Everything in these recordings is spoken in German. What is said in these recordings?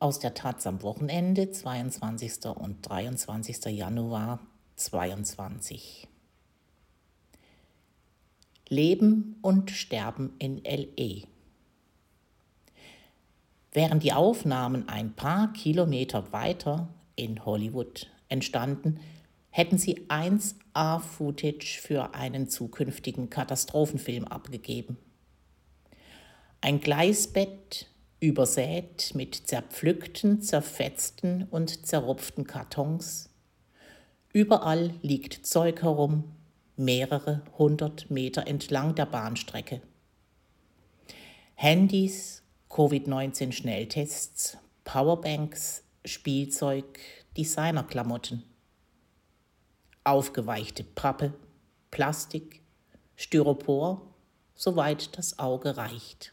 aus der Taz am Wochenende, 22. und 23. Januar 2022. Leben und Sterben in LE. Während die Aufnahmen ein paar Kilometer weiter in Hollywood entstanden, hätten sie 1A-Footage für einen zukünftigen Katastrophenfilm abgegeben. Ein Gleisbett übersät mit zerpflückten, zerfetzten und zerrupften Kartons. Überall liegt Zeug herum, mehrere hundert Meter entlang der Bahnstrecke. Handys, Covid-19-Schnelltests, Powerbanks, Spielzeug, Designerklamotten. Aufgeweichte Pappe, Plastik, Styropor, soweit das Auge reicht.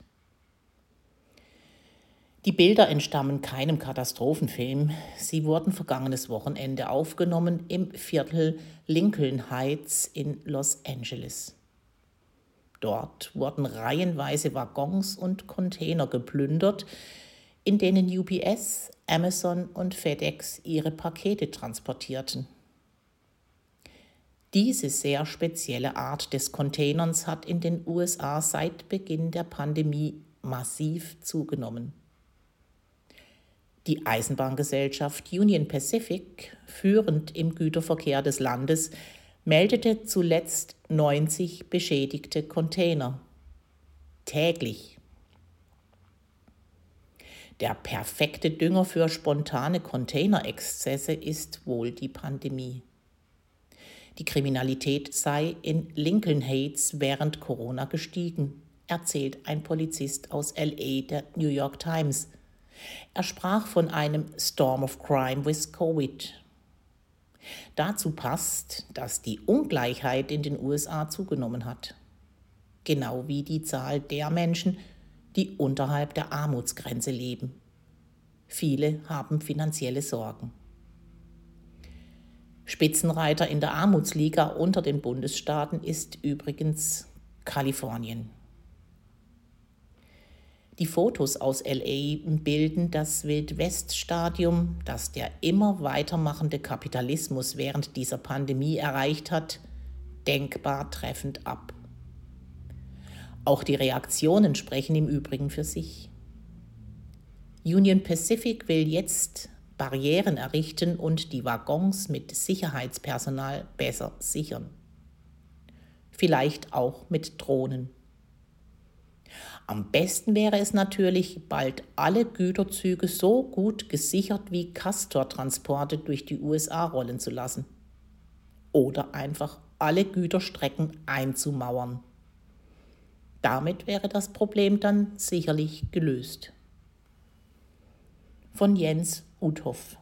Die Bilder entstammen keinem Katastrophenfilm. Sie wurden vergangenes Wochenende aufgenommen im Viertel Lincoln Heights in Los Angeles. Dort wurden reihenweise Waggons und Container geplündert, in denen UPS, Amazon und FedEx ihre Pakete transportierten. Diese sehr spezielle Art des Containerns hat in den USA seit Beginn der Pandemie massiv zugenommen. Die Eisenbahngesellschaft Union Pacific, führend im Güterverkehr des Landes, meldete zuletzt 90 beschädigte Container. Täglich. Der perfekte Dünger für spontane Containerexzesse ist wohl die Pandemie. Die Kriminalität sei in Lincoln Heights während Corona gestiegen, erzählt ein Polizist aus LA der New York Times. Er sprach von einem Storm of Crime with Covid. Dazu passt, dass die Ungleichheit in den USA zugenommen hat. Genau wie die Zahl der Menschen, die unterhalb der Armutsgrenze leben. Viele haben finanzielle Sorgen. Spitzenreiter in der Armutsliga unter den Bundesstaaten ist übrigens Kalifornien. Die Fotos aus LA bilden das Wildwest-Stadium, das der immer weitermachende Kapitalismus während dieser Pandemie erreicht hat, denkbar treffend ab. Auch die Reaktionen sprechen im Übrigen für sich. Union Pacific will jetzt Barrieren errichten und die Waggons mit Sicherheitspersonal besser sichern. Vielleicht auch mit Drohnen. Am besten wäre es natürlich, bald alle Güterzüge so gut gesichert wie Castor-Transporte durch die USA rollen zu lassen. Oder einfach alle Güterstrecken einzumauern. Damit wäre das Problem dann sicherlich gelöst. Von Jens Uthoff